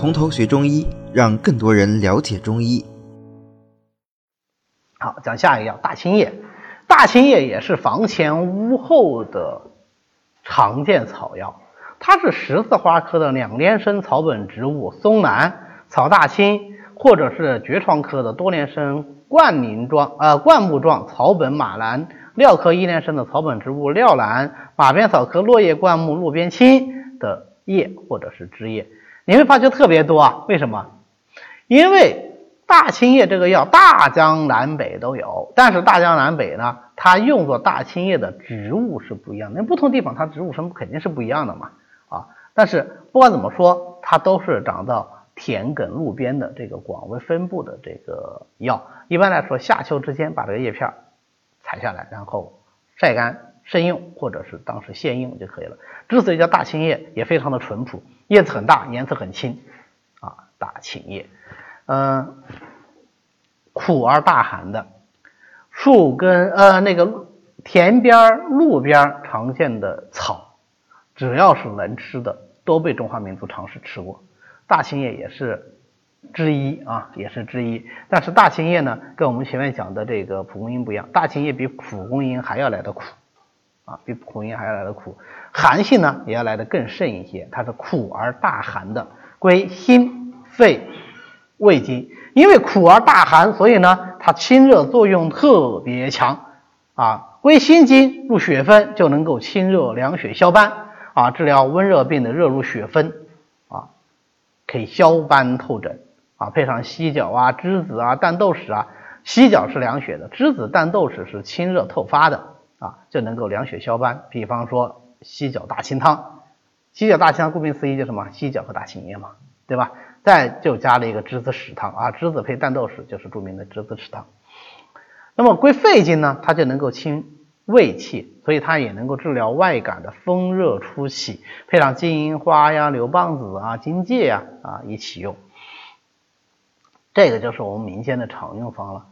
从头学中医，让更多人了解中医。好，讲下一个药大青叶。大青叶也是房前屋后的常见草药，它是十字花科的两年生草本植物松兰、草大青，或者是爵床科的多年生灌铃状呃灌木状草本马兰、料科一年生的草本植物料兰、马鞭草科落叶灌木路边青的叶或者是枝叶。你会发觉特别多啊？为什么？因为大青叶这个药大江南北都有，但是大江南北呢，它用作大青叶的植物是不一样的。那不同地方它植物生肯定是不一样的嘛啊！但是不管怎么说，它都是长到田埂路边的这个广为分布的这个药。一般来说，夏秋之间把这个叶片采下来，然后晒干生用，或者是当时现用就可以了。之所以叫大青叶，也非常的淳朴。叶子很大，颜色很青，啊，大青叶，嗯，苦而大寒的，树根呃那个田边路边常见的草，只要是能吃的，都被中华民族尝试吃过。大青叶也是之一啊，也是之一。但是大青叶呢，跟我们前面讲的这个蒲公英不一样，大青叶比蒲公英还要来的苦。啊，比蒲公英还要来的苦，寒性呢也要来的更甚一些。它是苦而大寒的，归心肺胃经。因为苦而大寒，所以呢它清热作用特别强啊。归心经入血分，就能够清热凉血消斑啊，治疗温热病的热入血分啊，可以消斑透疹啊。配上犀角啊、栀子啊、淡豆豉啊，犀角是凉血的，栀子、淡豆豉是清热透发的。啊，就能够凉血消斑。比方说犀角大青汤，犀角大青汤顾名思义就什么？犀角和大青叶嘛，对吧？再就加了一个栀子豉汤啊，栀子配淡豆豉就是著名的栀子豉汤。那么归肺经呢，它就能够清胃气，所以它也能够治疗外感的风热初起，配上金银花呀、牛蒡子啊、荆芥呀啊一起用，这个就是我们民间的常用方了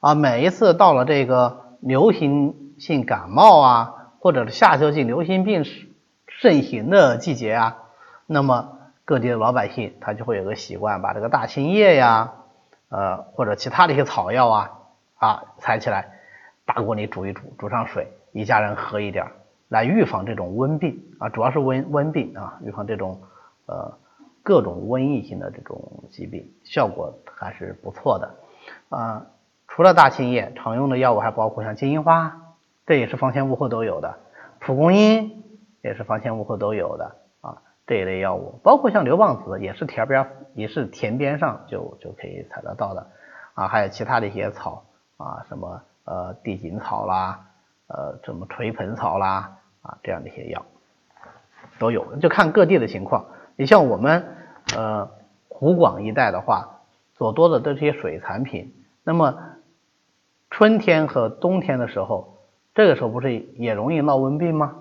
啊。每一次到了这个流行。性感冒啊，或者是夏秋季流行病盛行的季节啊，那么各地的老百姓他就会有个习惯，把这个大青叶呀，呃或者其他的一些草药啊啊采起来，大锅里煮一煮，煮上水，一家人喝一点，来预防这种瘟病啊，主要是瘟瘟病啊，预防这种呃各种瘟疫性的这种疾病，效果还是不错的啊。除了大青叶，常用的药物还包括像金银花。这也是房前屋后都有的，蒲公英也是房前屋后都有的啊，这一类药物，包括像牛蒡子也是田边也是田边上就就可以采得到的啊，还有其他的一些草啊，什么呃地锦草啦，呃什么垂盆草啦啊这样的一些药都有，就看各地的情况。你像我们呃湖广一带的话，所多的都这些水产品，那么春天和冬天的时候。这个时候不是也容易闹瘟病吗？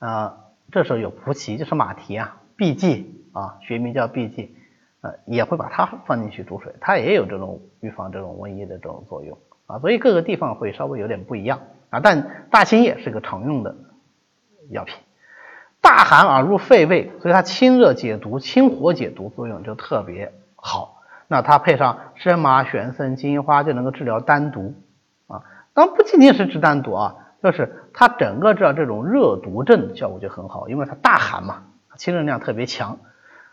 啊，这时候有蒲萁，就是马蹄啊，荜荠啊，学名叫荜荠，呃，也会把它放进去煮水，它也有这种预防这种瘟疫的这种作用啊，所以各个地方会稍微有点不一样啊，但大青叶是个常用的药品，大寒而入肺胃，所以它清热解毒、清火解毒作用就特别好。那它配上生麻、玄参、金银花，就能够治疗丹毒啊，当然不仅仅是治丹毒啊。就是它整个这这种热毒症效果就很好，因为它大寒嘛，清热量特别强，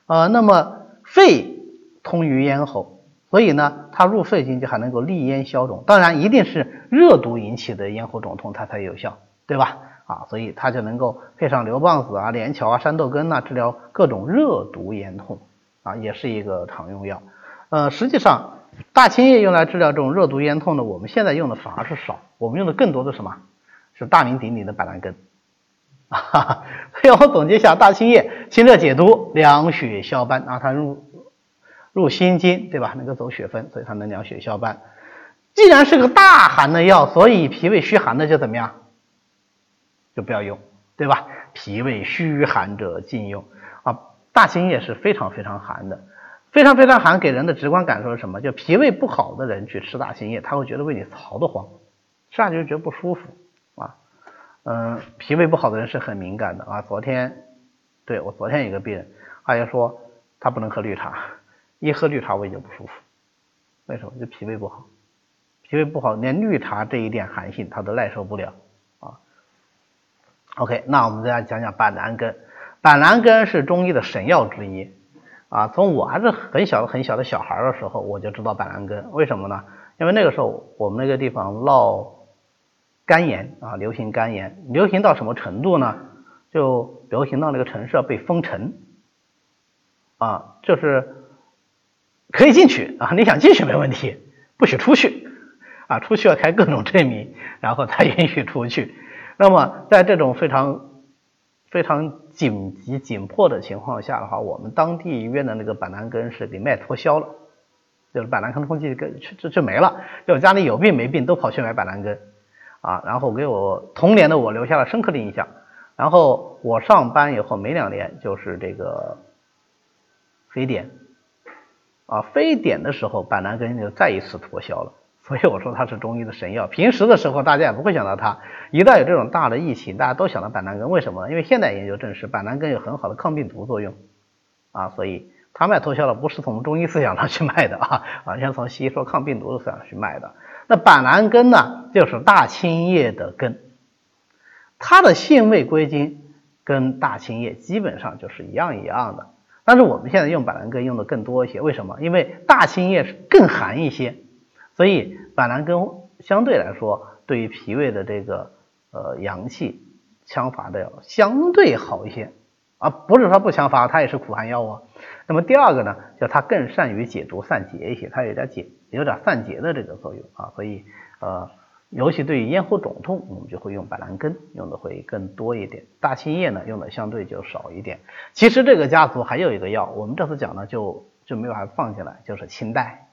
呃，那么肺通于咽喉，所以呢，它入肺经就还能够利咽消肿。当然，一定是热毒引起的咽喉肿痛，它才有效，对吧？啊，所以它就能够配上牛蒡子啊、连翘啊、山豆根呐，治疗各种热毒咽痛啊，也是一个常用药。呃，实际上大青叶用来治疗这种热毒咽痛呢，我们现在用的反而是少，我们用的更多的什么？是大名鼎鼎的板蓝根，啊，所以我总结一下，大青叶清热解毒、凉血消斑啊，它入入心经，对吧？能够走血分，所以它能凉血消斑。既然是个大寒的药，所以脾胃虚寒的就怎么样？就不要用，对吧？脾胃虚寒者禁用啊。大青叶是非常非常寒的，非常非常寒，给人的直观感受是什么？就脾胃不好的人去吃大青叶，他会觉得胃里潮得慌，吃下去就觉得不舒服。嗯，脾胃不好的人是很敏感的啊。昨天，对我昨天有个病人，阿姨说他不能喝绿茶，一喝绿茶胃就不舒服，为什么？就脾胃不好，脾胃不好，连绿茶这一点寒性他都耐受不了啊。OK，那我们再来讲讲板蓝根，板蓝根是中医的神药之一啊。从我还是很小很小的小孩的时候，我就知道板蓝根，为什么呢？因为那个时候我们那个地方闹肝炎啊，流行肝炎，流行到什么程度呢？就流行到那个城市被封城啊，就是可以进去啊，你想进去没问题，不许出去啊，出去要开各种证明，然后才允许出去。那么在这种非常非常紧急紧迫的情况下的话，我们当地医院的那个板蓝根是给卖脱销了，就是板蓝根冲剂跟就就没了，就家里有病没病都跑去买板蓝根。啊，然后给我童年的我留下了深刻的印象。然后我上班以后没两年就是这个非典啊，非典的时候板蓝根就再一次脱销了。所以我说它是中医的神药。平时的时候大家也不会想到它，一旦有这种大的疫情，大家都想到板蓝根。为什么？因为现代研究证实板蓝根有很好的抗病毒作用啊，所以它卖脱销了，不是从中医思想上去卖的啊，完全从西医说抗病毒的思想去卖的。那板蓝根呢，就是大青叶的根，它的性味归经跟大青叶基本上就是一样一样的。但是我们现在用板蓝根用的更多一些，为什么？因为大青叶是更寒一些，所以板蓝根相对来说对于脾胃的这个呃阳气枪法的要相对好一些啊，不是说不枪伐，它也是苦寒药啊。那么第二个呢，就它更善于解毒散结一些，它有点解。有点散结的这个作用啊，所以呃，尤其对于咽喉肿痛，我们就会用板蓝根用的会更多一点，大青叶呢用的相对就少一点。其实这个家族还有一个药，我们这次讲呢就就没有把它放进来，就是青黛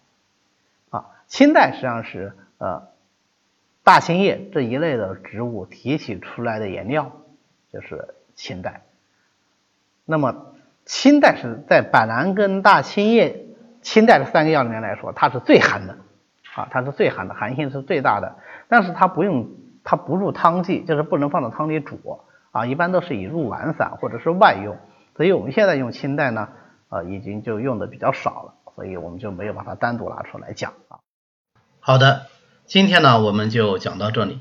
啊，青黛实际上是呃大青叶这一类的植物提取出来的原料，就是青黛。那么青黛是在板蓝根、大青叶。清代的三个药里面来说，它是最寒的，啊，它是最寒的，寒性是最大的。但是它不用，它不入汤剂，就是不能放到汤里煮，啊，一般都是以入丸散或者是外用。所以我们现在用清代呢，呃，已经就用的比较少了，所以我们就没有把它单独拿出来讲啊。好的，今天呢我们就讲到这里。